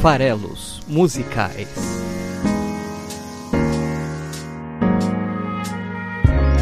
farelos musicais.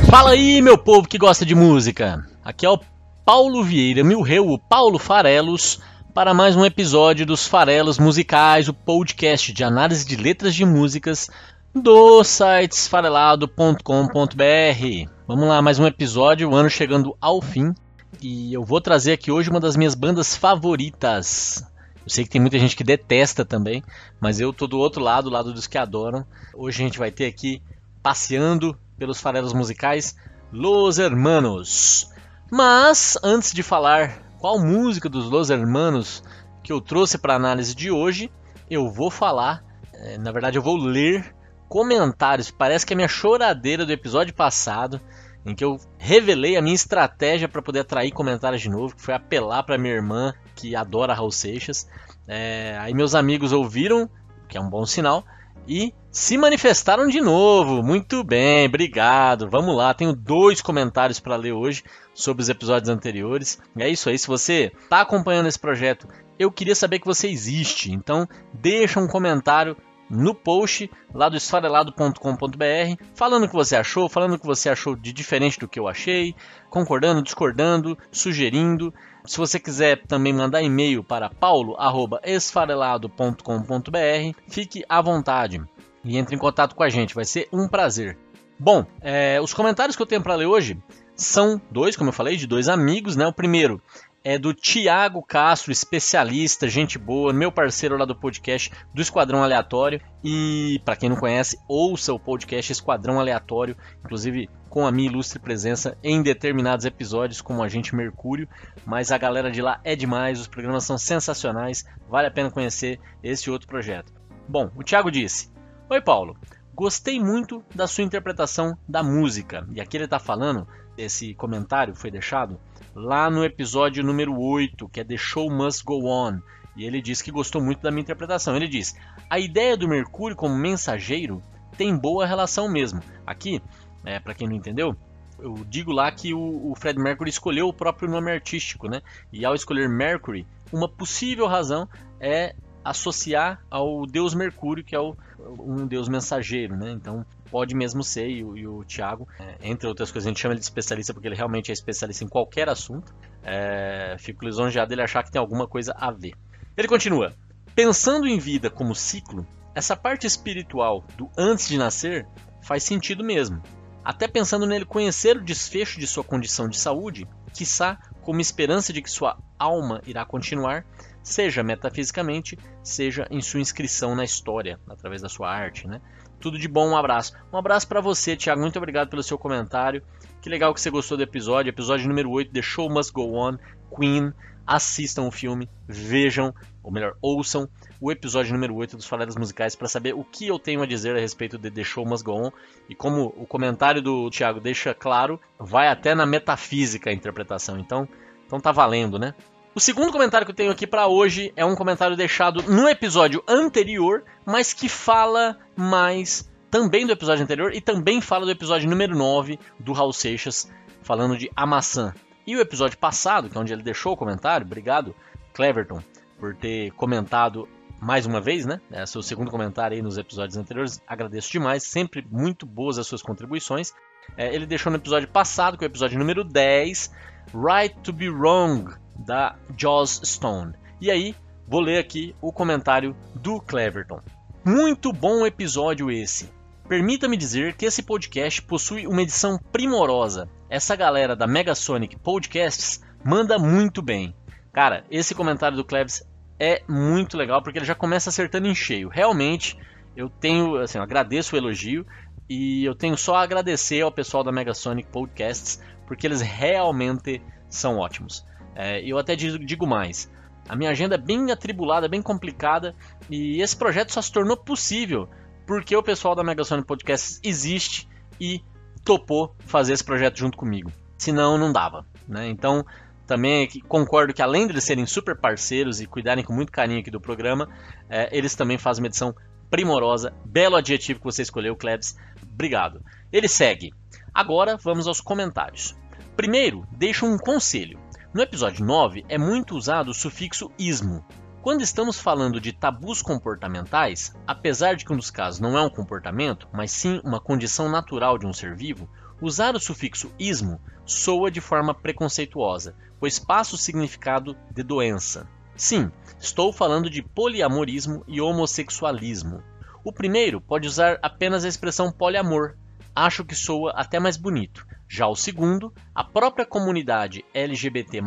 Fala aí, meu povo que gosta de música. Aqui é o Paulo Vieira Milreu, o Paulo Farelos, para mais um episódio dos Farelos Musicais, o podcast de análise de letras de músicas do site esfarelado.com.br. Vamos lá, mais um episódio, o ano chegando ao fim. E eu vou trazer aqui hoje uma das minhas bandas favoritas. Eu sei que tem muita gente que detesta também, mas eu tô do outro lado, do lado dos que adoram. Hoje a gente vai ter aqui, passeando pelos farelos musicais, Los Hermanos. Mas, antes de falar qual música dos Los Hermanos que eu trouxe para análise de hoje, eu vou falar, é, na verdade eu vou ler comentários. Parece que é minha choradeira do episódio passado, em que eu revelei a minha estratégia para poder atrair comentários de novo, que foi apelar para minha irmã, que adora Raul Seixas. É, aí meus amigos ouviram, que é um bom sinal, e se manifestaram de novo. Muito bem, obrigado. Vamos lá, tenho dois comentários para ler hoje sobre os episódios anteriores. É isso aí, se você está acompanhando esse projeto, eu queria saber que você existe. Então, deixa um comentário no post lá do esfarelado.com.br, falando o que você achou, falando o que você achou de diferente do que eu achei, concordando, discordando, sugerindo. Se você quiser também mandar e-mail para paulo@esfarelado.com.br, fique à vontade e entre em contato com a gente, vai ser um prazer. Bom, é, os comentários que eu tenho para ler hoje são dois, como eu falei, de dois amigos, né? O primeiro é do Tiago Castro, especialista, gente boa, meu parceiro lá do podcast do Esquadrão Aleatório. E para quem não conhece, ouça o podcast Esquadrão Aleatório, inclusive com a minha ilustre presença em determinados episódios, como Agente Mercúrio. Mas a galera de lá é demais, os programas são sensacionais, vale a pena conhecer esse outro projeto. Bom, o Thiago disse: Oi, Paulo. Gostei muito da sua interpretação da música. E aqui ele está falando, esse comentário foi deixado lá no episódio número 8, que é The Show Must Go On. E ele disse que gostou muito da minha interpretação. Ele diz: a ideia do Mercúrio como mensageiro tem boa relação mesmo. Aqui, é, para quem não entendeu, eu digo lá que o, o, Fred Mercury escolheu o próprio nome artístico, né? E ao escolher Mercury, uma possível razão é associar ao deus Mercúrio, que é o, um deus mensageiro, né? Então pode mesmo ser, e, o, e o Thiago, é, entre outras coisas, a gente chama ele de especialista porque ele realmente é especialista em qualquer assunto. É, fico lisonjeado ele achar que tem alguma coisa a ver. Ele continua: pensando em vida como ciclo, essa parte espiritual do antes de nascer faz sentido mesmo. Até pensando nele conhecer o desfecho de sua condição de saúde, quiçá como esperança de que sua alma irá continuar seja metafisicamente, seja em sua inscrição na história, através da sua arte, né? Tudo de bom, um abraço. Um abraço para você, Thiago. Muito obrigado pelo seu comentário. Que legal que você gostou do episódio. Episódio número 8, The Show Must Go On, Queen. Assistam o filme, vejam, ou melhor, ouçam o episódio número 8 dos Faleras Musicais para saber o que eu tenho a dizer a respeito de The Show Must Go On. E como o comentário do Thiago deixa claro, vai até na metafísica a interpretação. Então, então tá valendo, né? O segundo comentário que eu tenho aqui para hoje é um comentário deixado no episódio anterior, mas que fala mais também do episódio anterior e também fala do episódio número 9 do Raul Seixas, falando de a maçã. E o episódio passado, que é onde ele deixou o comentário, obrigado, Cleverton, por ter comentado mais uma vez, né? É seu segundo comentário aí nos episódios anteriores. Agradeço demais, sempre muito boas as suas contribuições. É, ele deixou no episódio passado, que é o episódio número 10, Right to be Wrong, da Joss Stone. E aí, vou ler aqui o comentário do Cleverton. Muito bom episódio esse. Permita-me dizer que esse podcast possui uma edição primorosa. Essa galera da Megasonic Podcasts manda muito bem. Cara, esse comentário do Cleves é muito legal porque ele já começa acertando em cheio. Realmente, eu tenho, assim, eu agradeço o elogio e eu tenho só a agradecer ao pessoal da Megasonic Podcasts porque eles realmente são ótimos. É, eu até digo, mais. A minha agenda é bem atribulada, bem complicada, e esse projeto só se tornou possível porque o pessoal da Megasony Podcasts existe e topou fazer esse projeto junto comigo. Senão, não dava. Né? Então, também concordo que além de eles serem super parceiros e cuidarem com muito carinho aqui do programa, é, eles também fazem uma edição primorosa. Belo adjetivo que você escolheu, Klebs. Obrigado. Ele segue. Agora vamos aos comentários. Primeiro, deixo um conselho. No episódio 9 é muito usado o sufixo ismo, Quando estamos falando de tabus comportamentais, apesar de que um dos casos não é um comportamento, mas sim uma condição natural de um ser vivo, usar o sufixo ismo soa de forma preconceituosa, pois passa o significado de doença. Sim, estou falando de poliamorismo e homossexualismo. O primeiro pode usar apenas a expressão poliamor, acho que soa até mais bonito. Já o segundo, a própria comunidade LGBT,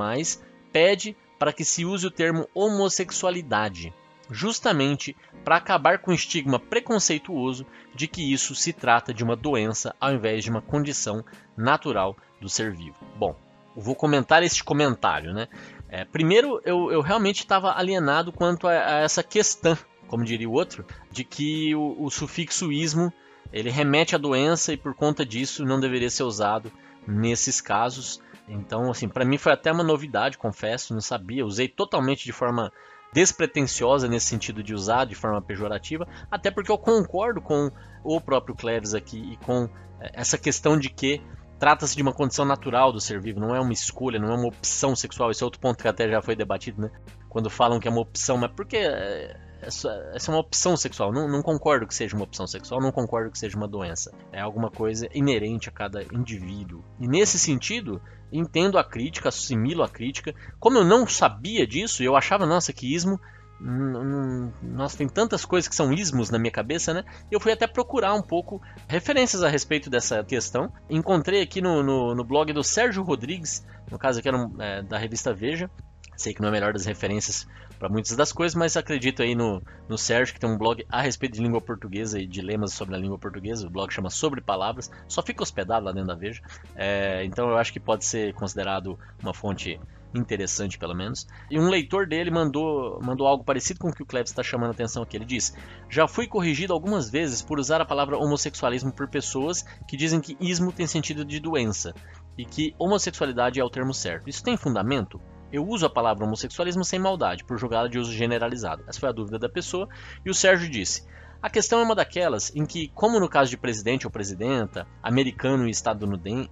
pede para que se use o termo homossexualidade, justamente para acabar com o estigma preconceituoso de que isso se trata de uma doença ao invés de uma condição natural do ser vivo. Bom, eu vou comentar este comentário, né? É, primeiro, eu, eu realmente estava alienado quanto a, a, essa questão, como diria o outro, de que o, o sufixo ismo ele remete à doença e por conta disso não deveria ser usado nesses casos. Então, assim, para mim foi até uma novidade, confesso, não sabia. Usei totalmente de forma despretensiosa nesse sentido de usar de forma pejorativa, até porque eu concordo com o próprio Cleves aqui e com é, essa questão de que trata-se de uma condição natural do ser vivo, não é uma escolha, não é uma opção sexual. Esse é outro ponto que até já foi debatido, né? Quando falam que é uma opção, mas porque é, essa, é uma opção sexual. Não, não, concordo que seja uma opção sexual, não concordo que seja uma doença. É alguma coisa inerente a cada indivíduo. E nesse sentido, entendo a crítica, assimilo a crítica. Como eu não sabia disso, eu achava, nossa, que ismo. Nossa, tem tantas coisas que são ismos na minha cabeça, né? Eu fui até procurar um pouco referências a respeito dessa questão. Encontrei aqui no, no, no blog do Sérgio Rodrigues, no caso aqui era é, da revista Veja. Sei que não é a melhor das referências para muitas das coisas, mas acredito aí no, no Sérgio, que tem um blog a respeito de língua portuguesa e dilemas sobre a língua portuguesa. O blog chama Sobre Palavras, só fica hospedado lá dentro da Veja. É, então eu acho que pode ser considerado uma fonte interessante, pelo menos. E um leitor dele mandou, mandou algo parecido com o que o Klebs está chamando a atenção aqui. Ele diz: Já fui corrigido algumas vezes por usar a palavra homossexualismo por pessoas que dizem que ismo tem sentido de doença e que homossexualidade é o termo certo. Isso tem fundamento? Eu uso a palavra homossexualismo sem maldade, por jogá-la de uso generalizado. Essa foi a dúvida da pessoa. E o Sérgio disse: a questão é uma daquelas em que, como no caso de presidente ou presidenta, americano e estadunidense,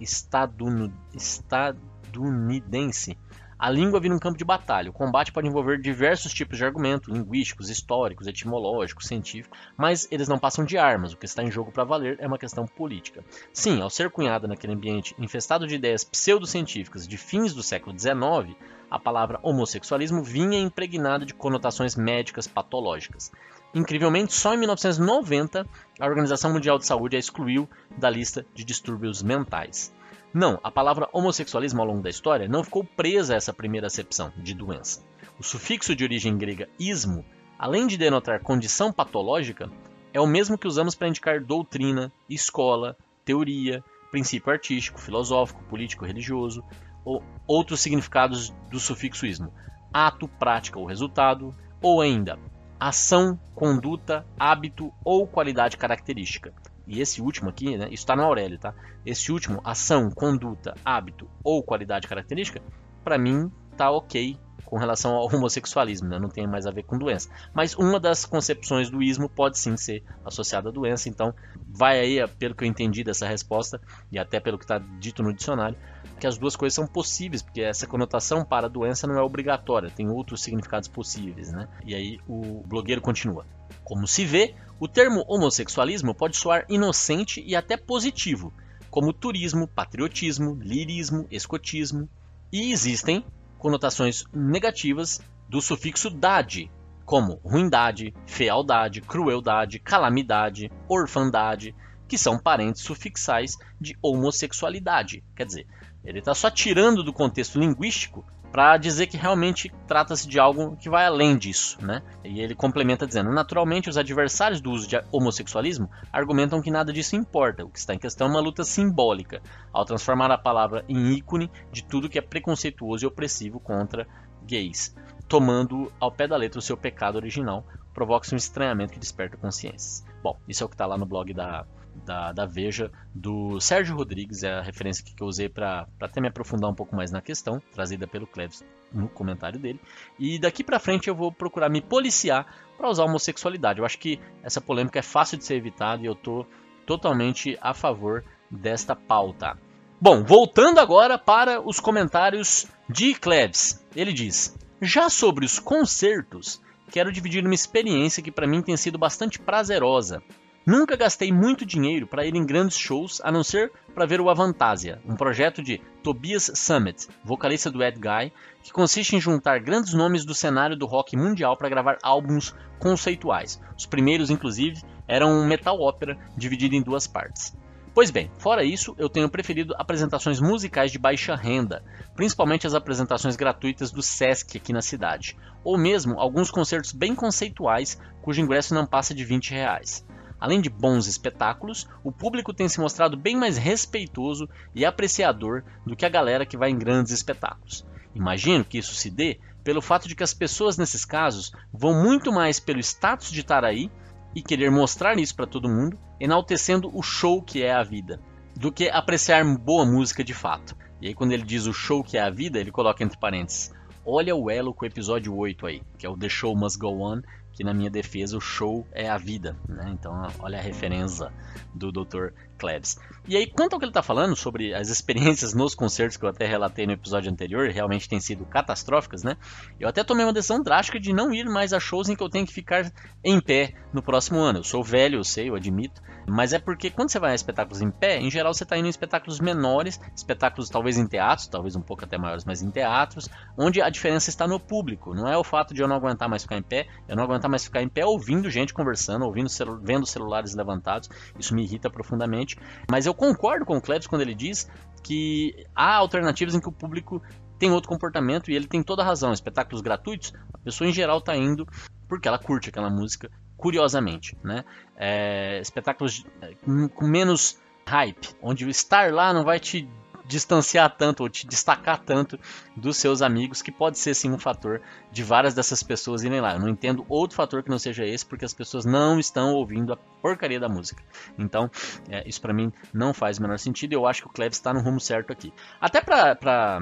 estadunidense a língua vira um campo de batalha. O combate pode envolver diversos tipos de argumentos, linguísticos, históricos, etimológicos, científicos, mas eles não passam de armas. O que está em jogo para valer é uma questão política. Sim, ao ser cunhada naquele ambiente infestado de ideias pseudocientíficas de fins do século XIX, a palavra homossexualismo vinha impregnada de conotações médicas patológicas. Incrivelmente, só em 1990 a Organização Mundial de Saúde a excluiu da lista de distúrbios mentais. Não, a palavra homossexualismo ao longo da história não ficou presa a essa primeira acepção de doença. O sufixo de origem grega ismo, além de denotar condição patológica, é o mesmo que usamos para indicar doutrina, escola, teoria, princípio artístico, filosófico, político, religioso, ou outros significados do sufixo ismo, ato, prática ou resultado, ou ainda ação, conduta, hábito ou qualidade característica. E esse último aqui, né, isso está no Aurélio, tá? Esse último, ação, conduta, hábito ou qualidade característica, para mim tá ok com relação ao homossexualismo, né? não tem mais a ver com doença. Mas uma das concepções do ismo pode sim ser associada à doença, então vai aí, pelo que eu entendi dessa resposta, e até pelo que está dito no dicionário, que as duas coisas são possíveis, porque essa conotação para a doença não é obrigatória, tem outros significados possíveis. Né? E aí o blogueiro continua. Como se vê, o termo homossexualismo pode soar inocente e até positivo, como turismo, patriotismo, lirismo, escotismo, e existem conotações negativas do sufixo dade, como ruindade, fealdade, crueldade, calamidade, orfandade, que são parentes sufixais de homossexualidade. Quer dizer, ele está só tirando do contexto linguístico para dizer que realmente trata-se de algo que vai além disso, né? E ele complementa dizendo: naturalmente, os adversários do uso de homossexualismo argumentam que nada disso importa. O que está em questão é uma luta simbólica, ao transformar a palavra em ícone de tudo que é preconceituoso e opressivo contra gays, tomando ao pé da letra o seu pecado original, provoca-se um estranhamento que desperta consciências. Bom, isso é o que está lá no blog da da, da Veja, do Sérgio Rodrigues, é a referência que eu usei para até me aprofundar um pouco mais na questão, trazida pelo Cleves no comentário dele. E daqui para frente eu vou procurar me policiar para usar homossexualidade. Eu acho que essa polêmica é fácil de ser evitada e eu tô totalmente a favor desta pauta. Bom, voltando agora para os comentários de Cleves. Ele diz: Já sobre os concertos, quero dividir uma experiência que para mim tem sido bastante prazerosa. Nunca gastei muito dinheiro para ir em grandes shows, a não ser para ver o Avantasia, um projeto de Tobias Summit, vocalista do Ed Guy, que consiste em juntar grandes nomes do cenário do rock mundial para gravar álbuns conceituais. Os primeiros, inclusive, eram um metal ópera dividido em duas partes. Pois bem, fora isso, eu tenho preferido apresentações musicais de baixa renda, principalmente as apresentações gratuitas do Sesc aqui na cidade, ou mesmo alguns concertos bem conceituais cujo ingresso não passa de 20 reais. Além de bons espetáculos, o público tem se mostrado bem mais respeitoso e apreciador do que a galera que vai em grandes espetáculos. Imagino que isso se dê pelo fato de que as pessoas nesses casos vão muito mais pelo status de estar aí e querer mostrar isso para todo mundo, enaltecendo o show que é a vida, do que apreciar boa música de fato. E aí quando ele diz o show que é a vida, ele coloca entre parênteses: Olha o elo com o episódio 8 aí, que é o The Show Must Go On, que na minha defesa o show é a vida, né? Então olha a referência do Dr. Klebs. E aí, quanto ao que ele está falando sobre as experiências nos concertos que eu até relatei no episódio anterior, realmente têm sido catastróficas, né? Eu até tomei uma decisão drástica de não ir mais a shows em que eu tenho que ficar em pé no próximo ano. Eu sou velho, eu sei, eu admito, mas é porque quando você vai a espetáculos em pé, em geral você está indo em espetáculos menores, espetáculos talvez em teatros, talvez um pouco até maiores, mas em teatros, onde a diferença está no público. Não é o fato de eu não aguentar mais ficar em pé, eu não aguentar mais ficar em pé ouvindo gente conversando, ouvindo vendo celulares levantados. Isso me irrita profundamente. Mas eu concordo com o Klebs quando ele diz que há alternativas em que o público tem outro comportamento e ele tem toda a razão. Espetáculos gratuitos, a pessoa em geral está indo porque ela curte aquela música curiosamente, né? É, espetáculos é, com menos hype, onde o estar lá não vai te distanciar tanto ou te destacar tanto dos seus amigos, que pode ser sim um fator de várias dessas pessoas irem lá. Eu não entendo outro fator que não seja esse, porque as pessoas não estão ouvindo a porcaria da música. Então, é, isso para mim não faz o menor sentido eu acho que o Klebs está no rumo certo aqui. Até para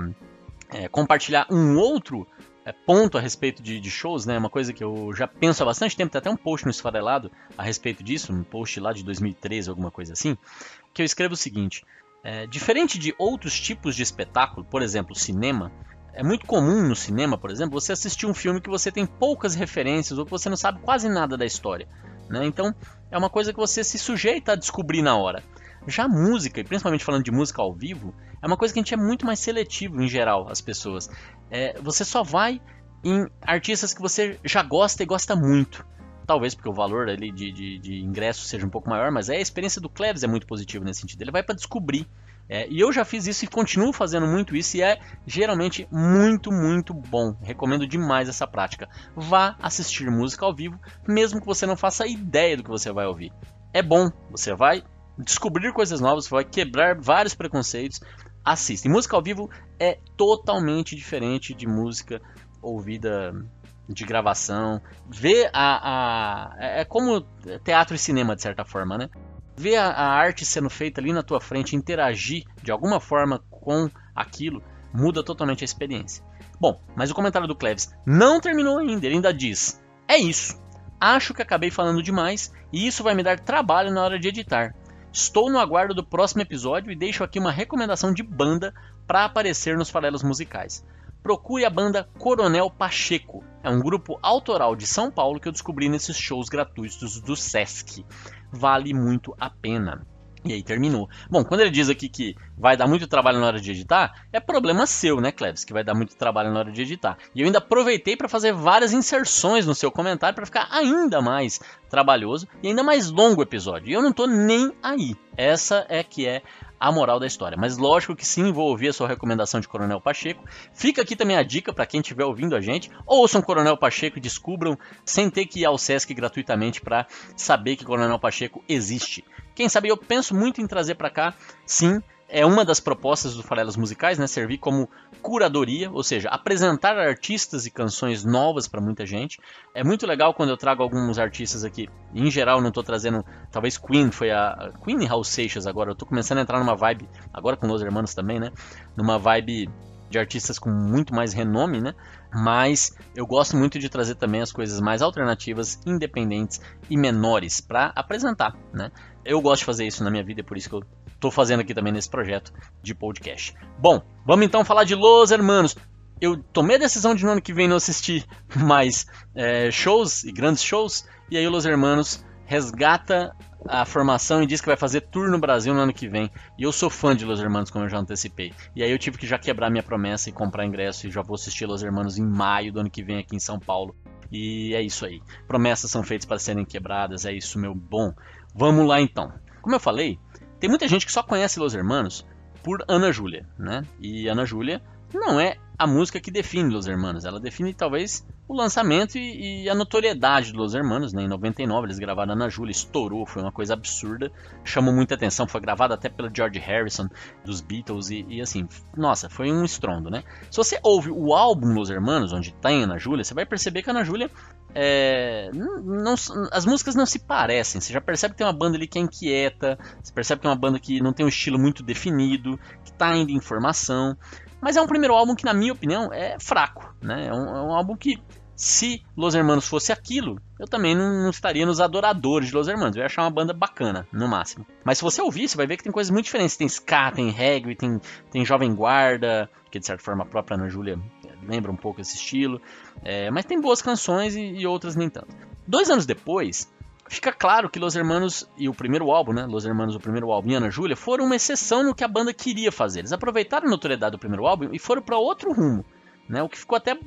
é, compartilhar um outro é, ponto a respeito de, de, shows, né? Uma coisa que eu já penso há bastante tempo, tem até um post no Esfarelado a respeito disso, um post lá de 2013, alguma coisa assim, que eu escrevo o seguinte: é, diferente de outros tipos de espetáculo, por exemplo, cinema, é muito comum no cinema, por exemplo, você assistir um filme que você tem poucas referências ou que você não sabe quase nada da história. Né? Então, é uma coisa que você se sujeita a descobrir na hora. Já música, e principalmente falando de música ao vivo, é uma coisa que a gente é muito mais seletivo em geral, as pessoas. É, você só vai em artistas que você já gosta e gosta muito. Talvez porque o valor ali de, de, de ingresso seja um pouco maior, mas é, a experiência do Cleves é muito positiva nesse sentido. Ele vai para descobrir. É, e eu já fiz isso e continuo fazendo muito isso e é geralmente muito, muito bom. Recomendo demais essa prática. Vá assistir música ao vivo, mesmo que você não faça ideia do que você vai ouvir. É bom, você vai descobrir coisas novas, vai quebrar vários preconceitos. Assista. E música ao vivo é totalmente diferente de música ouvida de gravação. Ver a, a. É como teatro e cinema, de certa forma, né? Ver a, a arte sendo feita ali na tua frente, interagir de alguma forma com aquilo, muda totalmente a experiência. Bom, mas o comentário do Cleves não terminou ainda. Ele ainda diz: É isso. Acho que acabei falando demais e isso vai me dar trabalho na hora de editar. Estou no aguardo do próximo episódio e deixo aqui uma recomendação de banda para aparecer nos farelos musicais. Procure a banda Coronel Pacheco. É um grupo autoral de São Paulo que eu descobri nesses shows gratuitos do Sesc. Vale muito a pena. E aí terminou. Bom, quando ele diz aqui que vai dar muito trabalho na hora de editar, é problema seu, né, Cleves? Que vai dar muito trabalho na hora de editar. E eu ainda aproveitei para fazer várias inserções no seu comentário para ficar ainda mais trabalhoso e ainda mais longo o episódio. E eu não tô nem aí. Essa é que é a moral da história. Mas lógico que sim, vou ouvir a sua recomendação de Coronel Pacheco. Fica aqui também a dica para quem estiver ouvindo a gente. Ouçam Coronel Pacheco e descubram sem ter que ir ao Sesc gratuitamente para saber que Coronel Pacheco existe. Quem sabe eu penso muito em trazer para cá, sim, é uma das propostas do Farelas Musicais, né? Servir como curadoria, ou seja, apresentar artistas e canções novas para muita gente. É muito legal quando eu trago alguns artistas aqui. Em geral, não estou trazendo. Talvez Queen foi a. Queen e Raul Seixas agora. Eu estou começando a entrar numa vibe. Agora com Los Hermanos também, né? Numa vibe de artistas com muito mais renome, né? Mas eu gosto muito de trazer também as coisas mais alternativas, independentes e menores para apresentar, né? Eu gosto de fazer isso na minha vida, é por isso que eu estou fazendo aqui também nesse projeto de podcast. Bom, vamos então falar de Los Hermanos. eu tomei a decisão de no ano que vem não assistir mais é, shows e grandes shows, e aí o Los Hermanos resgata a formação e diz que vai fazer tour no Brasil no ano que vem. E eu sou fã de Los Hermanos, como eu já antecipei. E aí eu tive que já quebrar minha promessa e comprar ingresso e já vou assistir Los Hermanos em maio do ano que vem aqui em São Paulo. E é isso aí. Promessas são feitas para serem quebradas, é isso, meu bom. Vamos lá então. Como eu falei, tem muita gente que só conhece Los Hermanos por Ana Júlia, né? E Ana Júlia não é a música que define Los Hermanos. Ela define talvez o lançamento e, e, a notoriedade dos Los Hermanos. Né? Em 99 eles gravaram Ana Júlia, estourou, foi uma coisa absurda, chamou muita atenção, foi gravada até pelo George Harrison dos Beatles e, e, assim, nossa, foi um estrondo, né? Se você ouve o álbum Los Hermanos, onde tem Ana Júlia, você vai perceber que a Ana Júlia é, não, as músicas não se parecem. Você já percebe que tem uma banda ali que é inquieta, você percebe que é uma banda que não tem um estilo muito definido, que está ainda em formação. Mas é um primeiro álbum que, na minha opinião, é fraco. Né? É, um, é um álbum que, se Los Hermanos fosse aquilo, eu também não, não, estaria nos adoradores de Los Hermanos. Eu ia achar uma banda bacana, no máximo. Mas se você ouvir, você vai ver que tem coisas muito diferentes. Tem ska, tem reggae, tem, tem Jovem Guarda, que de certa forma a própria Ana Júlia lembra um pouco esse estilo. É, mas tem boas canções e, e outras nem tanto. Dois anos depois, Fica claro que Los Hermanos e o primeiro álbum, né? Los Hermanos, o primeiro álbum e Ana Júlia foram uma exceção no que a banda queria fazer. Eles aproveitaram a notoriedade do primeiro álbum e foram para outro rumo, né? O que ficou até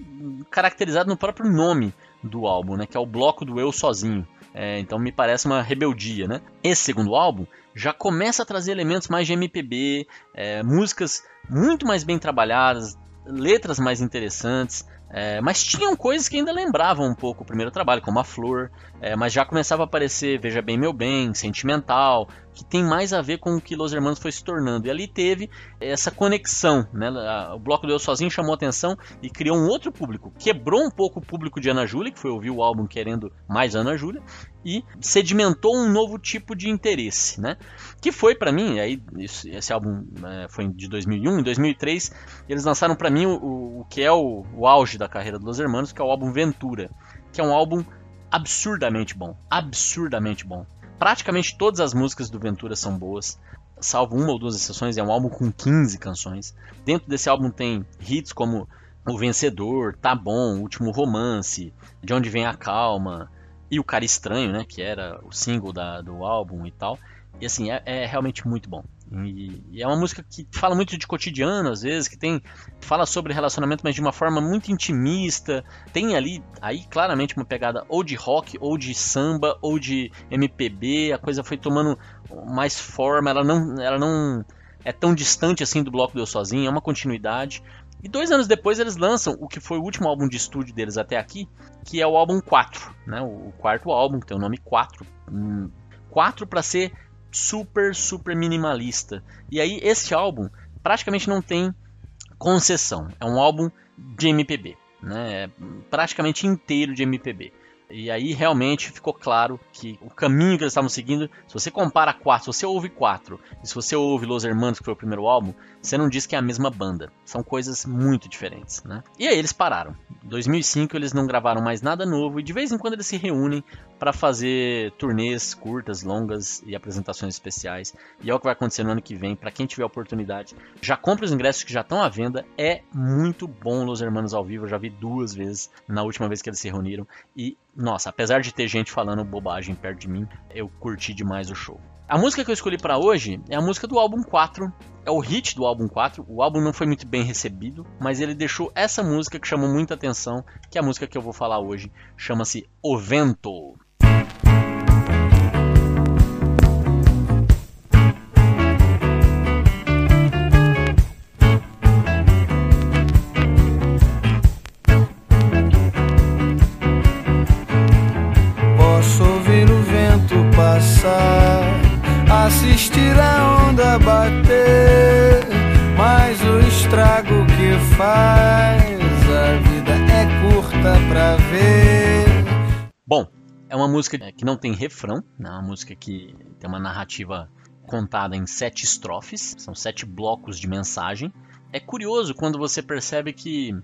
caracterizado no próprio nome do álbum, né? Que é o bloco do eu sozinho. É, então me parece uma rebeldia, né? Esse segundo álbum já começa a trazer elementos mais de MPB, é, músicas muito mais bem trabalhadas, letras mais interessantes. É, mas tinham coisas que ainda lembravam um pouco o primeiro trabalho, como a Flor, é, mas já começava a aparecer Veja Bem Meu Bem, Sentimental, que tem mais a ver com o que Los Hermanos foi se tornando. E ali teve essa conexão, né? O Bloco do Eu Sozinho chamou atenção e criou um outro público. Quebrou um pouco o público de Ana Júlia, que foi ouvir o álbum querendo mais Ana Júlia, e sedimentou um novo tipo de interesse, né? Que foi para mim, aí esse álbum é, foi de 2001, em 2003 eles lançaram para mim o, o, que é o, o auge da carreira dos Los Hermanos, que é o álbum Ventura, que é um álbum absurdamente bom, absurdamente bom. Praticamente todas as músicas do Ventura são boas, salvo uma ou duas exceções, é um álbum com 15 canções. Dentro desse álbum tem hits como O Vencedor, Tá Bom, Último Romance, De Onde Vem a Calma e O Cara Estranho, né, que era o single da, do álbum e tal. E assim, é, é realmente muito bom. E, e, é uma música que fala muito de cotidiano, às vezes, que tem fala sobre relacionamento, mas de uma forma muito intimista. Tem ali, aí claramente uma pegada ou de rock, ou de samba, ou de MPB. A coisa foi tomando mais forma. Ela não, ela não é tão distante assim do bloco do Eu Sozinho. É uma continuidade. E dois anos depois eles lançam o que foi o último álbum de estúdio deles até aqui, que é o álbum 4, né? O quarto álbum, que tem o nome 4. 4 para ser super, super minimalista. E aí esse álbum praticamente não tem concessão. É um álbum de MPB, né? É praticamente inteiro de MPB. E aí realmente ficou claro que o caminho que eles estavam seguindo, se você compara quatro, se você ouve quatro, e se você ouve Los Hermanos, que foi o primeiro álbum, você não diz que é a mesma banda. São coisas muito diferentes, né? E aí eles pararam. Em 2005 eles não gravaram mais nada novo e de vez em quando eles se reúnem para fazer turnês curtas, longas e apresentações especiais. E é o que vai acontecer no ano que vem. Para quem tiver oportunidade, já compre os ingressos que já estão à venda. É muito bom Los Hermanos ao vivo. Eu já vi duas vezes na última vez que eles se reuniram e nossa, apesar de ter gente falando bobagem perto de mim, eu curti demais o show. A música que eu escolhi para hoje é a música do álbum 4, é o hit do álbum 4. O álbum não foi muito bem recebido, mas ele deixou essa música que chamou muita atenção, que é a música que eu vou falar hoje, chama-se O Vento. Faz a vida é curta pra ver. Bom, é uma música que não tem refrão, né? é uma música que tem uma narrativa contada em sete estrofes, são sete blocos de mensagem. É curioso quando você percebe que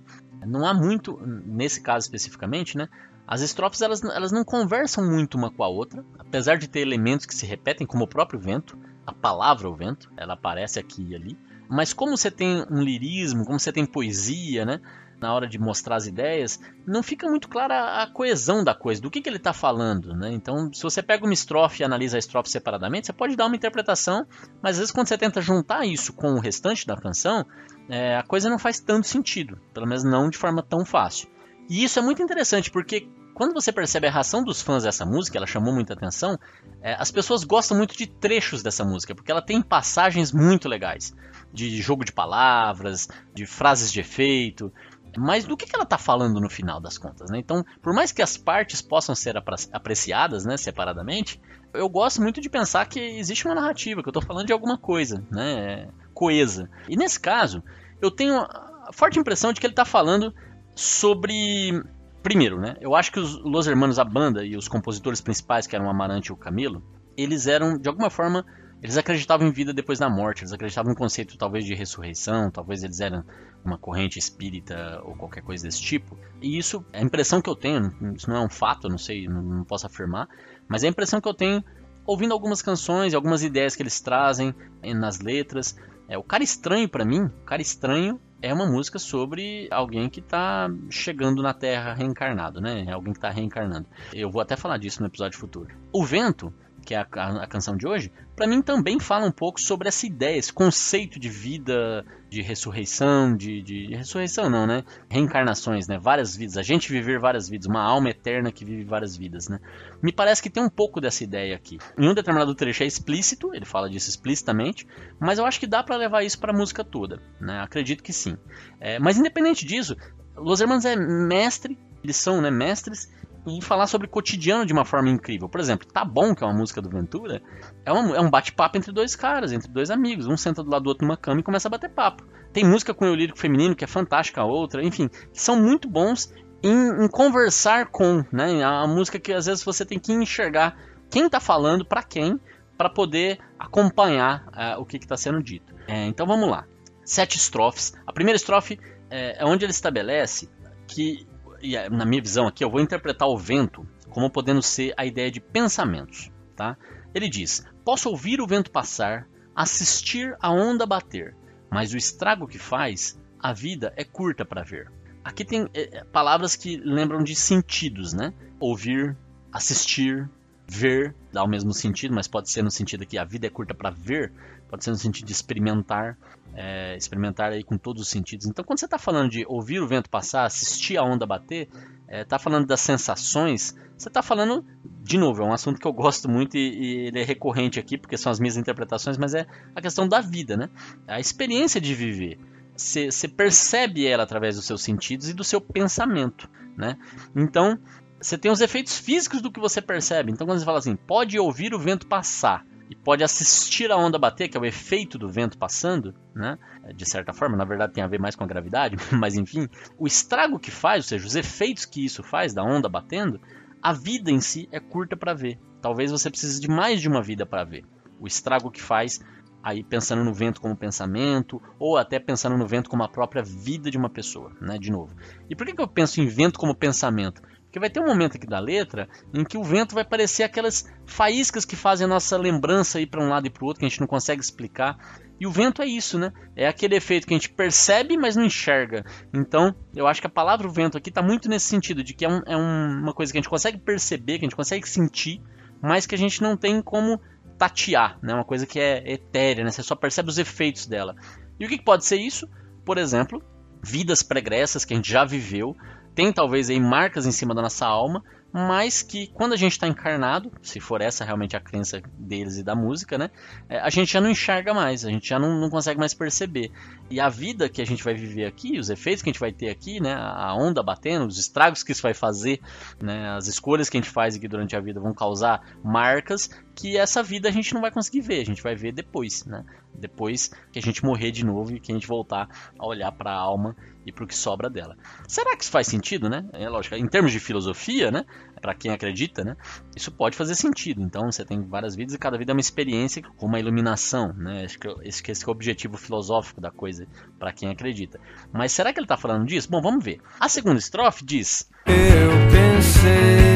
não há muito, nesse caso especificamente, né? As estrofes elas, elas não conversam muito uma com a outra, apesar de ter elementos que se repetem, como o próprio vento, a palavra o vento, ela aparece aqui e ali, Mas como você tem um lirismo, como você tem poesia, né? Na hora de mostrar as ideias, não fica muito clara a coesão da coisa, do que, que ele está falando, né? Então, se você pega uma estrofe e analisa a estrofe separadamente, você pode dar uma interpretação, mas às vezes quando você tenta juntar isso com o restante da canção, é, a coisa não faz tanto sentido, pelo menos não de forma tão fácil. E isso é muito interessante porque quando você percebe a reação dos fãs dessa música, ela chamou muita atenção, é, as pessoas gostam muito de trechos dessa música, porque ela tem passagens muito legais. De jogo de palavras, de frases de efeito. Mas do que, que ela está falando no final das contas? Né? Então, por mais que as partes possam ser apreciadas né, separadamente, eu gosto muito de pensar que existe uma narrativa, que eu estou falando de alguma coisa né, coesa. E nesse caso, eu tenho a forte impressão de que ele está falando sobre Primeiro, né? Eu acho que os Los Hermanos, a banda e os compositores principais, que eram o Amarante e o Camilo, eles eram, de alguma forma, eles acreditavam em vida depois da morte, eles acreditavam em conceito talvez de ressurreição, talvez eles eram uma corrente espírita ou qualquer coisa desse tipo. E isso, a impressão que eu tenho, isso não é um fato, não sei, não, não posso afirmar, mas é a impressão que eu tenho ouvindo algumas canções algumas ideias que eles trazem nas letras. É, o cara estranho para mim, o cara estranho é uma música sobre alguém que está chegando na Terra reencarnado, né? Alguém que está reencarnando. Eu vou até falar disso no episódio futuro. O Vento que é a, a, a canção de hoje, para mim também fala um pouco sobre essa ideia, esse conceito de vida, de ressurreição, de, de, de, ressurreição não, né? Reencarnações, né? Várias vidas, a gente viver várias vidas, uma alma eterna que vive várias vidas, né? Me parece que tem um pouco dessa ideia aqui. Em um determinado trecho é explícito, ele fala disso explicitamente, mas eu acho que dá para levar isso para a música toda, né? Acredito que sim. É, mas independente disso, Los Hermanos é mestre, eles são né, mestres e falar sobre cotidiano de uma forma incrível. Por exemplo, Tá Bom, que é uma música do Ventura, é um, é um bate-papo entre dois caras, entre dois amigos. Um senta do lado do outro numa cama e começa a bater papo. Tem música com o lírico feminino, que é fantástica, a outra, enfim, são muito bons em, em conversar com, né? A, música que às vezes você tem que enxergar quem está falando para quem, para poder acompanhar uh, o que está sendo dito. É, então vamos lá. Sete estrofes. A primeira estrofe é, é onde ele estabelece que e na minha visão aqui, eu vou interpretar o vento como podendo ser a ideia de pensamentos. Tá? Ele diz: Posso ouvir o vento passar, assistir a onda bater, mas o estrago que faz, a vida é curta para ver. Aqui tem é, palavras que lembram de sentidos, né? Ouvir, assistir, ver, dá o mesmo sentido, mas pode ser no sentido que a vida é curta para ver, pode ser no sentido de experimentar, é, experimentar aí com todos os sentidos. Então, quando você está falando de ouvir o vento passar, assistir a onda bater, está é, tá falando das sensações, você está falando, de novo, é um assunto que eu gosto muito e, e, ele é recorrente aqui, porque são as minhas interpretações, mas é a questão da vida, né? A experiência de viver. Você percebe ela através dos seus sentidos e do seu pensamento, né? Então, você tem os efeitos físicos do que você percebe. Então, quando você fala assim, pode ouvir o vento passar, e pode assistir a onda bater, que é o efeito do vento passando, né? De certa forma, na verdade tem a ver mais com a gravidade, mas enfim, o estrago que faz, ou seja, os efeitos que isso faz da onda batendo, a vida em si é curta para ver. Talvez você precise de mais de uma vida para ver. O estrago que faz aí pensando no vento como pensamento, ou até pensando no vento como a própria vida de uma pessoa, né? De novo. E por que, que eu penso em vento como pensamento? Porque vai ter um momento aqui da letra em que o vento vai parecer aquelas faíscas que fazem a nossa lembrança ir para um lado e para o outro, que a gente não consegue explicar. E o vento é isso, né? É aquele efeito que a gente percebe, mas não enxerga. Então, eu acho que a palavra vento aqui está muito nesse sentido, de que é, um, é um, uma coisa que a gente consegue perceber, que a gente consegue sentir, mas que a gente não tem como tatear, né? Uma coisa que é etérea, né? Você só percebe os efeitos dela. E o que pode ser isso? Por exemplo, vidas pregressas que a gente já viveu, tem talvez aí marcas em cima da nossa alma, mas que quando a gente está encarnado, se for essa realmente a crença deles e da música, né, é, a gente já não enxerga mais, a gente já não, não, consegue mais perceber. E a vida que a gente vai viver aqui, os efeitos que a gente vai ter aqui, né, a onda batendo, os estragos que isso vai fazer, né, as escolhas que a gente faz aqui durante a vida vão causar marcas que essa vida a gente não vai conseguir ver, a gente vai ver depois, né? Depois que a gente morrer de novo e que a gente voltar a olhar para a alma e para o que sobra dela. Será que isso faz sentido, né? É lógico, em termos de filosofia, né? Para quem acredita, né? Isso pode fazer sentido. Então você tem várias vidas e cada vida é uma experiência com uma iluminação, né? Acho que esse, esse é o objetivo filosófico da coisa para quem acredita. Mas será que ele está falando disso? Bom, vamos ver. A segunda estrofe diz: Eu pensei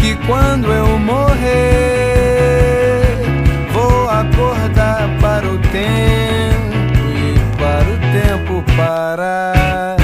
que quando eu morrer acordar para o tempo e para o tempo parar.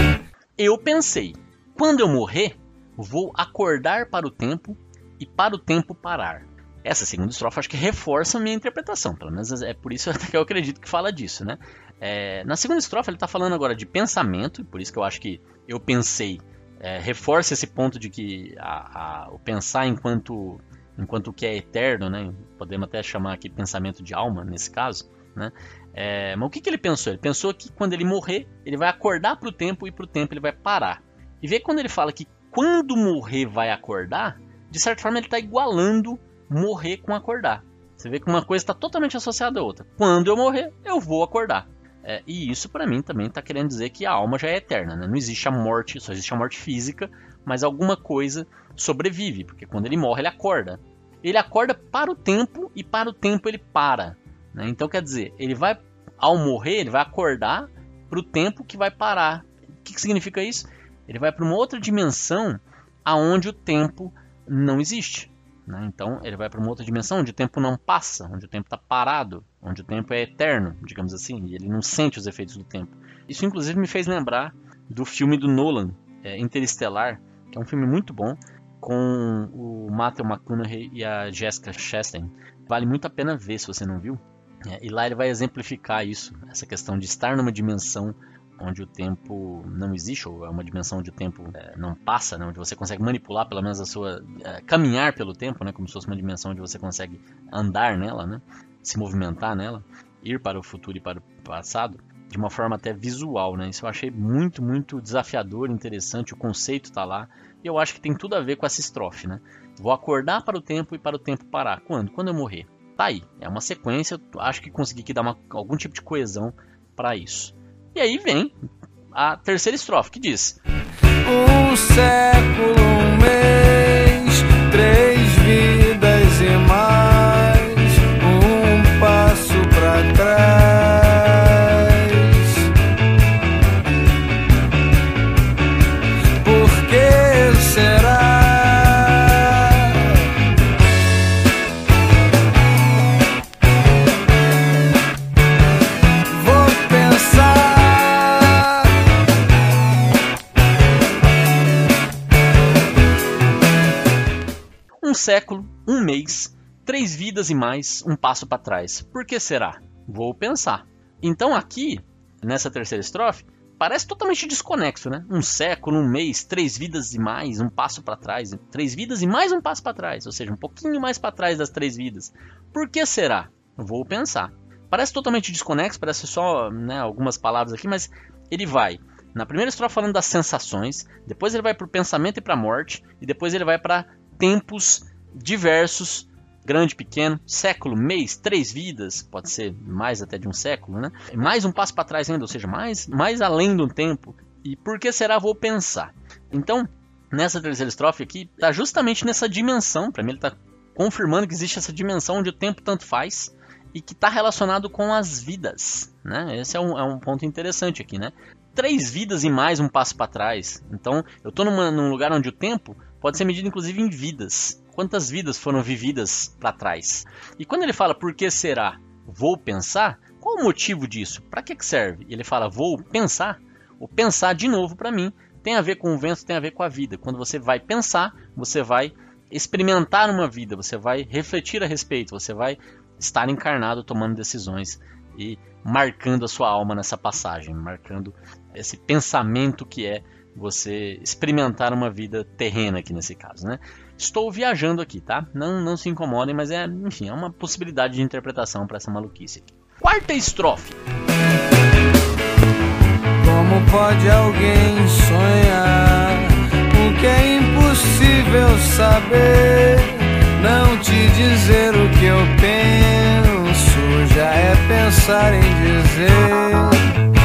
Eu pensei, quando eu morrer, vou acordar para o tempo e para o tempo parar. Essa segunda estrofe acho que reforça a minha interpretação, pelo menos é por isso que eu acredito que fala disso, né? É, na segunda estrofe ele está falando agora de pensamento, por isso que eu acho que eu pensei é, reforça esse ponto de que a, a, o pensar enquanto enquanto o que é eterno, né? Podemos até chamar aqui pensamento de alma nesse caso, né? É, mas o que, que ele pensou? Ele pensou que quando ele morrer, ele vai acordar para o tempo e para o tempo ele vai parar. E vê quando ele fala que quando morrer vai acordar, de certa forma ele está igualando morrer com acordar. Você vê que uma coisa está totalmente associada à outra. Quando eu morrer, eu vou acordar. É, e isso para mim também está querendo dizer que a alma já é eterna. Né? Não existe a morte, só existe a morte física, mas alguma coisa sobrevive, porque quando ele morre ele acorda. Ele acorda para o tempo e para o tempo ele para. Né? Então quer dizer, ele vai ao morrer ele vai acordar para o tempo que vai parar. O que, que significa isso? Ele vai para uma outra dimensão aonde o tempo não existe. Né? Então ele vai para uma outra dimensão onde o tempo não passa, onde o tempo está parado, onde o tempo é eterno, digamos assim, e ele não sente os efeitos do tempo. Isso inclusive me fez lembrar do filme do Nolan, é, Interestelar, é um filme muito bom, com o Matthew McConaughey e a Jessica Chastain. Vale muito a pena ver se você não viu. É, e lá ele vai exemplificar isso, essa questão de estar numa dimensão onde o tempo não existe, ou é uma dimensão onde o tempo é, não passa, né? onde você consegue manipular pelo menos a sua. É, caminhar pelo tempo, né? como se fosse uma dimensão onde você consegue andar nela, né? se movimentar nela, ir para o futuro e para o passado, de uma forma até visual. Né? Isso eu achei muito, muito desafiador, interessante, o conceito está lá, e eu acho que tem tudo a ver com essa estrofe. Né? Vou acordar para o tempo e para o tempo parar. Quando? Quando eu morrer. Tá aí, é uma sequência, acho que consegui que dar uma, algum tipo de coesão para isso. E aí vem a terceira estrofe que diz: Um século, um mês, três vidas século, um mês, três vidas e mais, um passo para trás. Por que será? Vou pensar. Então aqui, nessa terceira estrofe, parece totalmente desconexo, né? Um século, um mês, três vidas e mais, um passo para trás, três vidas e mais um passo para trás, ou seja, um pouquinho mais para trás das três vidas. Por que será? Vou pensar. Parece totalmente desconexo, parece só né, algumas palavras aqui, mas ele vai na primeira estrofe falando das sensações, depois ele vai para o pensamento e para a morte, e depois ele vai para tempos diversos, grande, pequeno, século, mês, três vidas, pode ser mais até de um século, né? Mais um passo para trás ainda, ou seja, mais, mais além do tempo. E por que será vou pensar? Então, nessa terceira estrofe aqui, está justamente nessa dimensão, para mim ele está confirmando que existe essa dimensão onde o tempo tanto faz e que está relacionado com as vidas, né? Esse é um, é um ponto interessante aqui, né? Três vidas e mais um passo para trás. Então, eu estou num lugar onde o tempo pode ser medido inclusive em vidas. Quantas vidas foram vividas para trás? E quando ele fala por que será? Vou pensar. Qual o motivo disso? Para que, que serve? Ele fala vou pensar. O pensar de novo para mim tem a ver com o vento, tem a ver com a vida. Quando você vai pensar, você vai experimentar uma vida, você vai refletir a respeito, você vai estar encarnado tomando decisões e marcando a sua alma nessa passagem, marcando esse pensamento que é você experimentar uma vida terrena aqui nesse caso, né? Estou viajando aqui, tá? Não, não se incomodem, mas é, enfim, é uma possibilidade de interpretação para essa maluquice aqui. Quarta estrofe. Como pode alguém sonhar o que é impossível saber? Não te dizer o que eu penso já é pensar em dizer.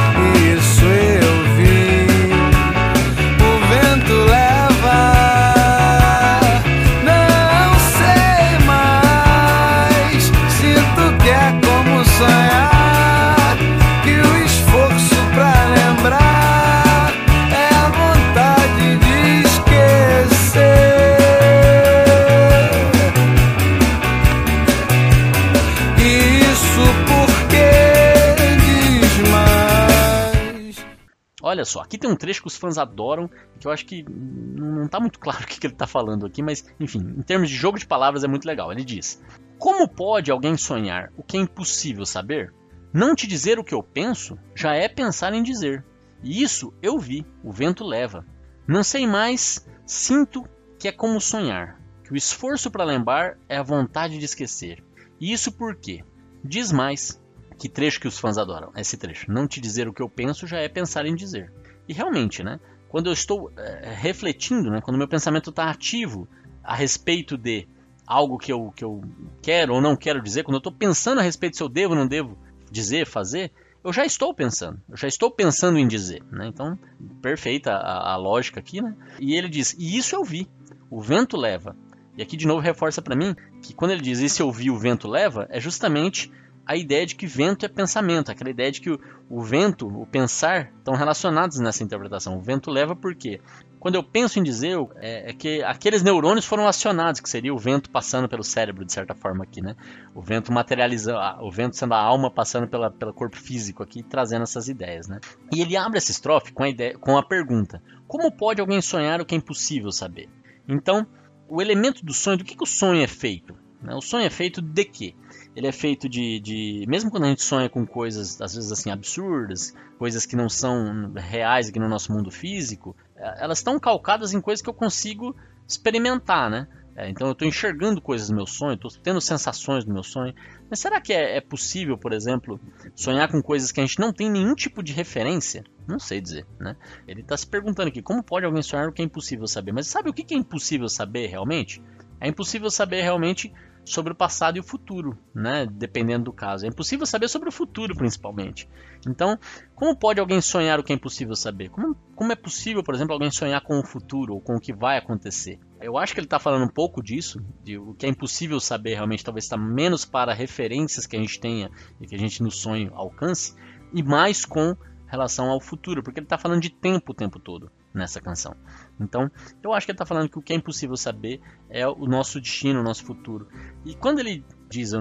Olha só, aqui tem um trecho que os fãs adoram, que eu acho que não está muito claro o que, que ele está falando aqui, mas enfim, em termos de jogo de palavras é muito legal. Ele diz: Como pode alguém sonhar o que é impossível saber? Não te dizer o que eu penso já é pensar em dizer. E isso eu vi, o vento leva. Não sei mais, sinto que é como sonhar, que o esforço para lembrar é a vontade de esquecer. E isso por quê? Diz mais. Que trecho que os fãs adoram, esse trecho. Não te dizer o que eu penso já é pensar em dizer. E realmente, né? Quando eu estou é, refletindo, né? Quando meu pensamento está ativo a respeito de algo que eu, que eu quero ou não quero dizer, quando eu estou pensando a respeito se eu devo ou não devo dizer, fazer, eu já estou pensando, eu já estou pensando em dizer, né? Então, perfeita a, a, lógica aqui, né? E ele diz, e isso eu vi, o vento leva. E aqui de novo reforça para mim que quando ele diz isso eu vi, o vento leva, é justamente a ideia de que vento é pensamento, aquela ideia de que o, o vento, o pensar, estão relacionados nessa interpretação. O vento leva por quê? Quando eu penso em dizer, é, é, que aqueles neurônios foram acionados, que seria o vento passando pelo cérebro, de certa forma aqui, né? O vento materializando, o vento sendo a alma passando pela, pelo corpo físico aqui, trazendo essas ideias, né? E ele abre essa estrofe com a, ideia, com a pergunta, como pode alguém sonhar o que é impossível saber? Então, o elemento do sonho, do que, que o sonho é feito? Né? O sonho é feito de quê? Ele é feito de, de, Mesmo quando a gente sonha com coisas, às vezes assim, absurdas, coisas que não são reais aqui no nosso mundo físico, é, elas estão calcadas em coisas que eu consigo experimentar, né? É, então eu estou enxergando coisas do meu sonho, estou tendo sensações do meu sonho. Mas será que é, é, possível, por exemplo, sonhar com coisas que a gente não tem nenhum tipo de referência? Não sei dizer, né? Ele está se perguntando aqui, como pode alguém sonhar o que é impossível saber? Mas sabe o que é impossível saber realmente? É impossível saber realmente sobre o passado e o futuro, né? Dependendo do caso. É impossível saber sobre o futuro, principalmente. Então, como pode alguém sonhar o que é impossível saber? Como, como é possível, por exemplo, alguém sonhar com o futuro ou com o que vai acontecer? Eu acho que ele está falando um pouco disso, de o que é impossível saber realmente, talvez está menos para referências que a gente tenha e que a gente no sonho alcance, e mais com relação ao futuro, porque ele está falando de tempo o tempo todo nessa canção. Então, eu acho que ele está falando que o que é impossível saber é o nosso destino, o nosso futuro. E quando ele diz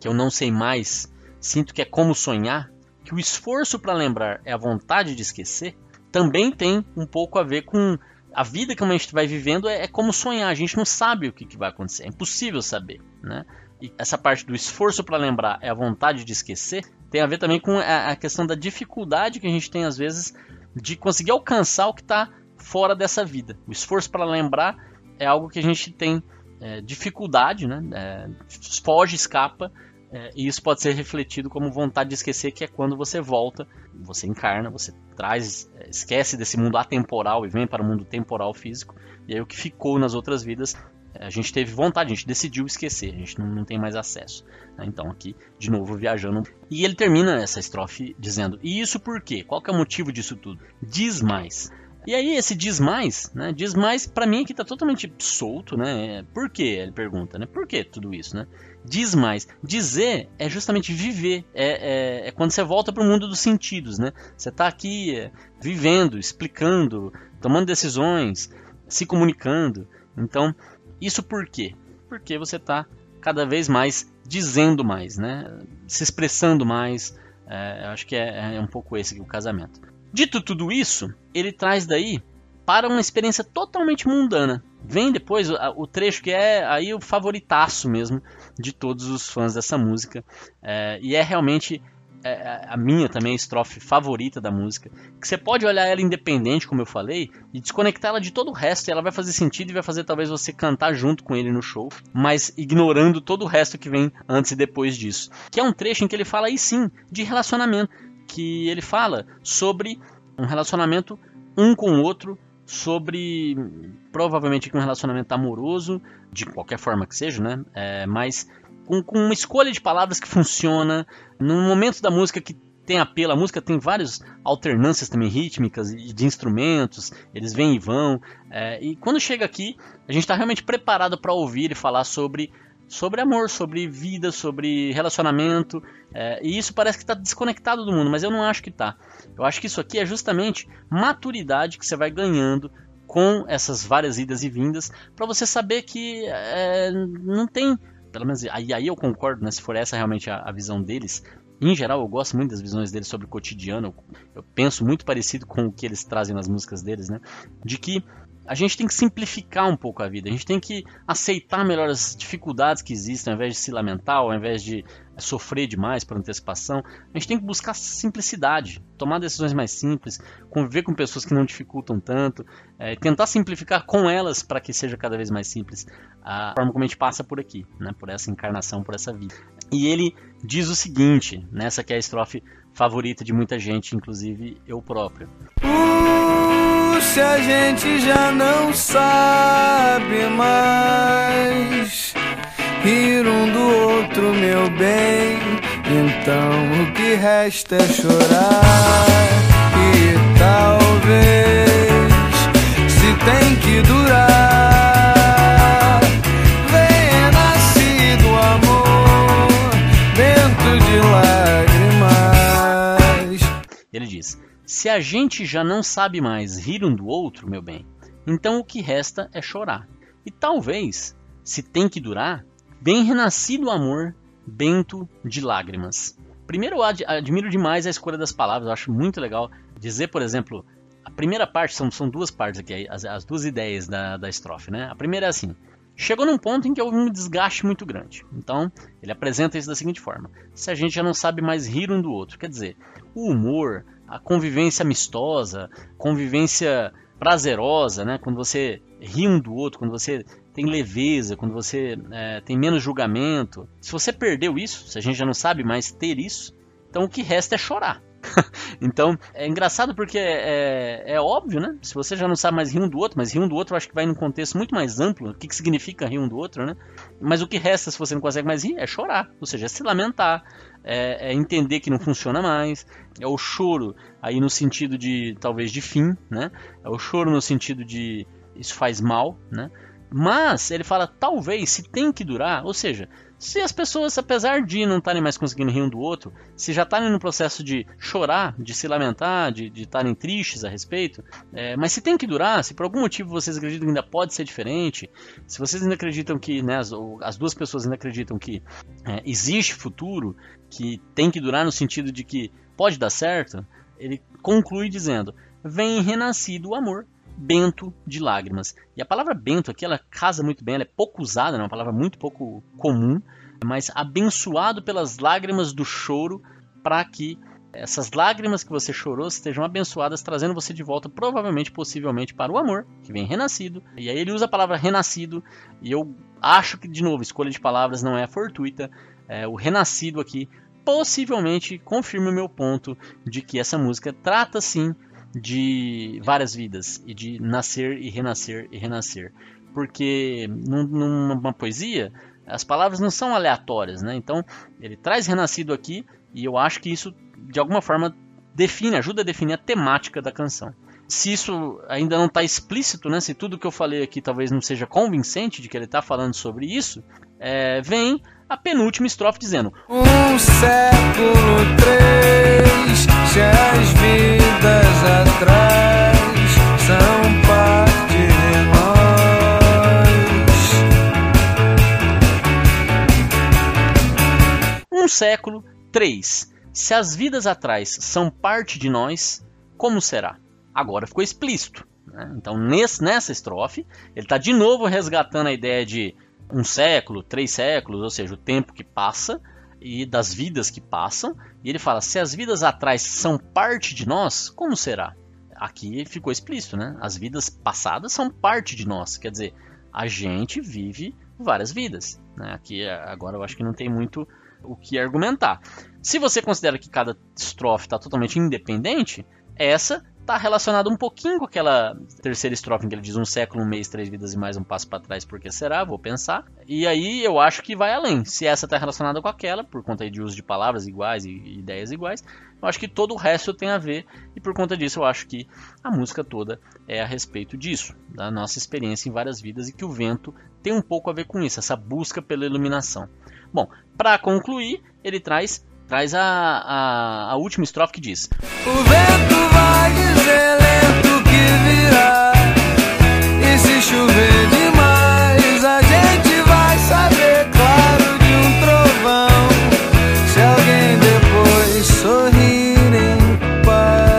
que eu não sei mais, sinto que é como sonhar, que o esforço para lembrar é a vontade de esquecer, também tem um pouco a ver com a vida que a gente vai vivendo é, é como sonhar. A gente não sabe o que, que vai acontecer, é impossível saber, né? E essa parte do esforço para lembrar é a vontade de esquecer tem a ver também com a, a questão da dificuldade que a gente tem às vezes de conseguir alcançar o que está fora dessa vida. O esforço para lembrar é algo que a gente tem é, dificuldade, né? É, foge, escapa, é, e isso pode ser refletido como vontade de esquecer, que é quando você volta, você encarna, você traz, é, esquece desse mundo atemporal e vem para o mundo temporal físico, e aí o que ficou nas outras vidas a gente teve vontade, a gente decidiu esquecer, a gente não, não tem mais acesso. Né? Então aqui, de novo, viajando. E ele termina essa estrofe dizendo: E isso por quê? Qual que é o motivo disso tudo? Diz mais. E aí esse diz mais, né? Diz mais para mim que tá totalmente solto, né? Por quê? Ele pergunta, né? Por que tudo isso, né? Diz mais. Dizer é justamente viver. É, é, é quando você volta para o mundo dos sentidos, né? Você tá aqui é, vivendo, explicando, tomando decisões, se comunicando. Então, isso por quê? Porque você está cada vez mais dizendo mais, né? Se expressando mais. É, acho que é, é um pouco esse o casamento. Dito tudo isso, ele traz daí para uma experiência totalmente mundana. Vem depois o, trecho que é aí o favoritaço mesmo de todos os fãs dessa música. É, e é realmente é, é, a minha também estrofe favorita da música. Que você pode olhar ela independente, como eu falei, e desconectar ela de todo o resto. E ela vai fazer sentido e vai fazer talvez você cantar junto com ele no show, mas ignorando todo o resto que vem antes e depois disso. Que é um trecho em que ele fala aí sim de relacionamento que ele fala sobre um relacionamento um com o outro, sobre provavelmente um relacionamento amoroso, de qualquer forma que seja, né? É, mas com, com, uma escolha de palavras que funciona, num momento da música que tem apelo, a música tem várias alternâncias também rítmicas de, de instrumentos, eles vêm e vão, é, e quando chega aqui, a gente está realmente preparado para ouvir e falar sobre sobre amor, sobre vida, sobre relacionamento. É, e isso parece que está desconectado do mundo, mas eu não acho que está. Eu acho que isso aqui é justamente maturidade que você vai ganhando com essas várias idas e vindas para você saber que é, não tem. Pelo menos aí, aí eu concordo, né, se for essa realmente a, a visão deles, Em geral, eu gosto muito das visões dele sobre o cotidiano. Eu penso muito parecido com o que eles trazem nas músicas deles, né? De que a gente tem que simplificar um pouco a vida, a gente tem que aceitar melhor as dificuldades que existem, ao invés de se lamentar, ao invés de sofrer demais por antecipação. A gente tem que buscar simplicidade, tomar decisões mais simples, conviver com pessoas que não dificultam tanto, é, tentar simplificar com elas para que seja cada vez mais simples a forma como a gente passa por aqui, né, por essa encarnação, por essa vida. E ele diz o seguinte, nessa que é a estrofe favorita de muita gente, inclusive eu próprio. Se a gente já não sabe mais rir um do outro, meu bem, então o que resta é chorar e talvez se tem que durar. Venha nascido amor, vento de lágrimas. Ele diz: Se a gente já não sabe mais rir um do outro, meu bem, então o que resta é chorar. E talvez, se tem que durar, bem renascido amor, bento de lágrimas. Primeiro, eu ad admiro demais a escolha das palavras, eu acho muito legal dizer, por exemplo, a primeira parte, são, são duas partes aqui, as, as duas ideias da, da estrofe, né? A primeira é assim, Chegou num ponto em que houve um desgaste muito grande. Então, ele apresenta isso da seguinte forma: se a gente já não sabe mais rir um do outro, quer dizer, o humor, a convivência amistosa, convivência prazerosa, né? Quando você ri um do outro, quando você tem leveza, quando você é, tem menos julgamento. Se você perdeu isso, se a gente já não sabe mais ter isso, então o que resta é chorar. então, é engraçado porque é, é, óbvio, né? Se você já não sabe mais rir um do outro, mas rir um do outro eu acho que vai num contexto muito mais amplo. O que, que significa rir um do outro, né? Mas o que resta se você não consegue mais rir é chorar, ou seja, é se lamentar, é, é entender que não funciona mais, é o choro aí no sentido de talvez de fim, né? É o choro no sentido de isso faz mal, né? Mas ele fala talvez se tem que durar, ou seja, se as pessoas, apesar de não estarem mais conseguindo rir um do outro, se já estarem no processo de chorar, de se lamentar, de estarem tristes a respeito, é, mas se tem que durar, se por algum motivo vocês acreditam que ainda pode ser diferente, se vocês ainda acreditam que, né, as, as duas pessoas ainda acreditam que é, existe futuro, que tem que durar no sentido de que pode dar certo, ele conclui dizendo: vem renascido o amor bento de lágrimas. E a palavra bento aqui ela casa muito bem, ela é pouco usada, é uma palavra muito pouco comum, mas abençoado pelas lágrimas do choro para que essas lágrimas que você chorou estejam abençoadas, trazendo você de volta, provavelmente, possivelmente, para o amor, que vem renascido. E aí ele usa a palavra renascido, e eu acho que, de novo, escolha de palavras não é fortuita. É, o renascido aqui possivelmente confirma o meu ponto de que essa música trata sim de várias vidas e de nascer e renascer e renascer. Porque numa poesia as palavras não são aleatórias, né? Então ele traz renascido aqui e eu acho que isso de alguma forma define, ajuda a definir a temática da canção. Se isso ainda não está explícito, né? Se tudo que eu falei aqui talvez não seja convincente de que ele está falando sobre isso, é, vem a penúltima estrofe dizendo: Um século três, se as vidas atrás são parte de nós. Um século três, se as vidas atrás são parte de nós, como será? Agora ficou explícito. Né? Então, nesse, nessa estrofe, ele está de novo resgatando a ideia de um século, três séculos, ou seja, o tempo que passa e das vidas que passam. E ele fala: se as vidas atrás são parte de nós, como será? Aqui ficou explícito, né? As vidas passadas são parte de nós. Quer dizer, a gente vive várias vidas. Né? Aqui agora eu acho que não tem muito o que argumentar. Se você considera que cada estrofe está totalmente independente, essa está relacionado um pouquinho com aquela terceira estrofe em que ele diz um século, um mês, três vidas e mais um passo para trás, porque será? Vou pensar. E aí eu acho que vai além. Se essa está relacionada com aquela, por conta de uso de palavras iguais e ideias iguais, eu acho que todo o resto tem a ver, e por conta disso eu acho que a música toda é a respeito disso, da nossa experiência em várias vidas e que o vento tem um pouco a ver com isso, essa busca pela iluminação. Bom, para concluir, ele traz traz a, a, a última estrofe que diz: O vento vai dizer lento que virá, e se chover demais, a gente vai saber claro de um trovão. Se alguém depois sorrir em paz,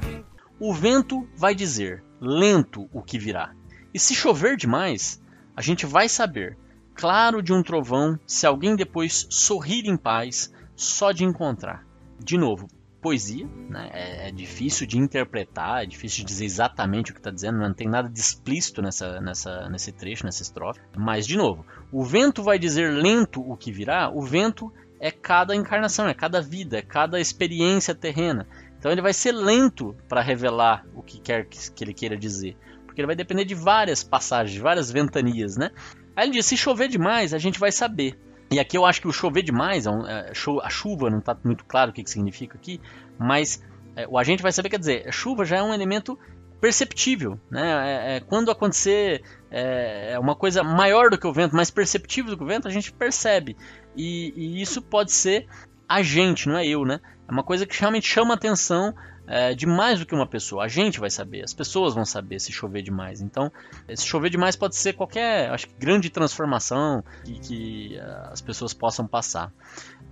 de... o vento vai dizer lento o que virá, e se chover demais, a gente vai saber claro de um trovão, se alguém depois sorrir em paz só de encontrar. De novo, poesia, né? é, é, difícil de interpretar, é difícil de dizer exatamente o que está dizendo, não tem nada de explícito nessa, nessa, nesse trecho, nessa estrofe. Mas, de novo, o vento vai dizer lento o que virá, o vento é cada encarnação, é cada vida, é cada experiência terrena. Então ele vai ser lento para revelar o que quer que, que ele queira dizer, porque ele vai depender de várias passagens, de várias ventanias, né? Aí ele diz: se chover demais, a gente vai saber. E aqui eu acho que o chover demais, é é, a chuva, não está muito claro o que, que significa aqui, mas é, o agente vai saber, quer dizer, a chuva já é um elemento perceptível, né? É, é, quando acontecer é, uma coisa maior do que o vento, mais perceptível do que o vento, a gente percebe. E, e isso pode ser a gente, não é eu, né? É uma coisa que realmente chama atenção é, de mais do que uma pessoa. A gente vai saber, as pessoas vão saber se chover demais. Então, se chover demais pode ser qualquer, acho que grande transformação que, que uh, as pessoas possam passar,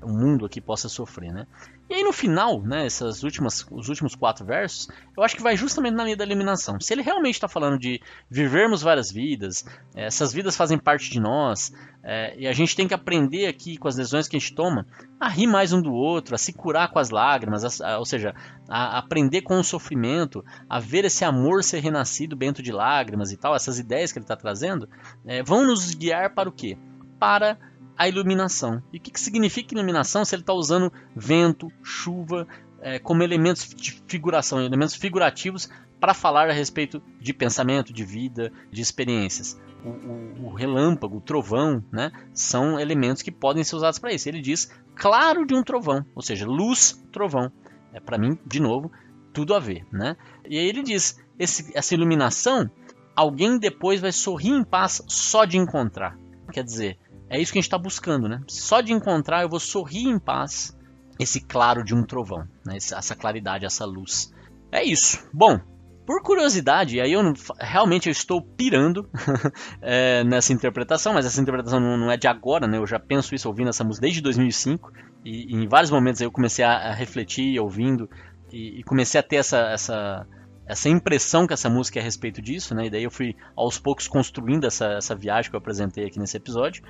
o mundo aqui possa sofrer, né? E aí no final, né, essas últimas, os últimos quatro versos, eu acho que vai justamente na linha da eliminação. Se ele realmente está falando de vivermos várias vidas, é, essas vidas fazem parte de nós, é, e a gente tem que aprender aqui com as decisões que a gente toma a rir mais um do outro, a se curar com as lágrimas, a, a, ou seja, a aprender com o sofrimento, a ver esse amor ser renascido dentro de lágrimas e tal, essas ideias que ele está trazendo, é, vão nos guiar para o quê? Para a iluminação. E o que, que significa iluminação se ele está usando vento, chuva é, como elementos de figuração, elementos figurativos para falar a respeito de pensamento, de vida, de experiências. O, o, o, relâmpago, o trovão, né, são elementos que podem ser usados para isso. Ele diz claro de um trovão, ou seja, luz, trovão. É para mim, de novo, tudo a ver, né? E aí ele diz esse, essa iluminação, alguém depois vai sorrir em paz só de encontrar. Quer dizer, é isso que a gente está buscando, né? Só de encontrar eu vou sorrir em paz esse claro de um trovão, né? essa claridade, essa luz. É isso. Bom, por curiosidade, aí eu não, realmente eu estou pirando é, nessa interpretação, mas essa interpretação não, não, é de agora, né? Eu já penso isso ouvindo essa música desde 2005 e, e em vários momentos eu comecei a, a refletir, ouvindo e, e, comecei a ter essa, essa essa impressão que essa música é a respeito disso, né? E daí eu fui aos poucos construindo essa, essa viagem que eu apresentei aqui nesse episódio.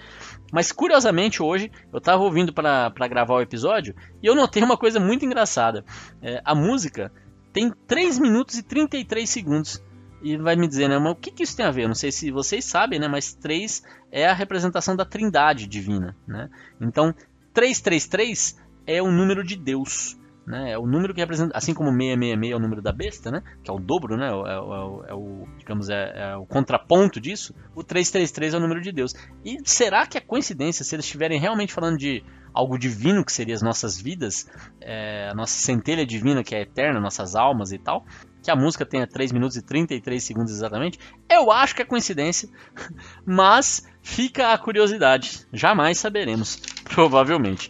Mas curiosamente hoje eu estava ouvindo para gravar o episódio e eu notei uma coisa muito engraçada. É, a música tem 3 minutos e 33 segundos. E vai me dizer, né? Mas o que, que isso tem a ver? Não sei se vocês sabem, né? Mas 3 é a representação da trindade divina, né? Então, 333 é o número de Deus. Né? É o número que representa, assim como 666 é o número da besta, né? Que é o dobro, né? É, é, é, é o, digamos, é, é, o contraponto disso. O 333 é o número de Deus. E será que é coincidência se eles estiverem realmente falando de algo divino que seria as nossas vidas, é, a nossa centelha divina que é eterna, nossas almas e tal, que a música tenha 3 minutos e 33 segundos exatamente? Eu acho que é coincidência, mas fica a curiosidade. Jamais saberemos, provavelmente.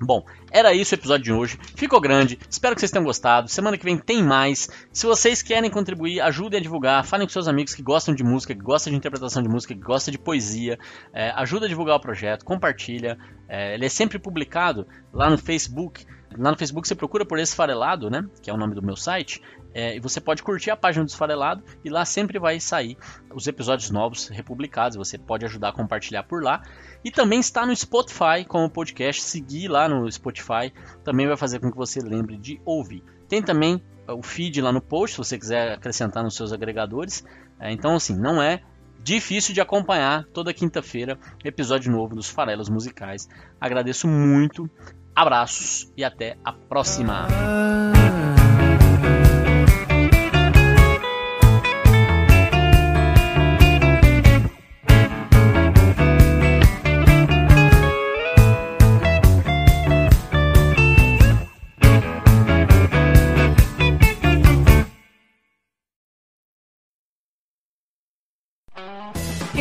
Bom, era isso o episódio de hoje. Ficou grande, espero que vocês tenham gostado. Semana que vem tem mais. Se vocês querem contribuir, ajudem a divulgar. Falem com seus amigos que gostam de música, que gostam de interpretação de música, que gostam de poesia. É, ajuda a divulgar o projeto, compartilha. É, ele é sempre publicado lá no Facebook. Lá no Facebook você procura por Esfarelado, né? Que é o nome do meu site. É, e você pode curtir a página do Esfarelado e lá sempre vai sair os episódios novos republicados. Você pode ajudar a compartilhar por lá. E também está no Spotify como podcast. Seguir lá no Spotify também vai fazer com que você lembre de ouvir. Tem também o feed lá no post, se você quiser acrescentar nos seus agregadores. É, então, assim, não é difícil de acompanhar toda quinta-feira episódio novo dos Farelos Musicais. Agradeço muito, abraços e até a próxima.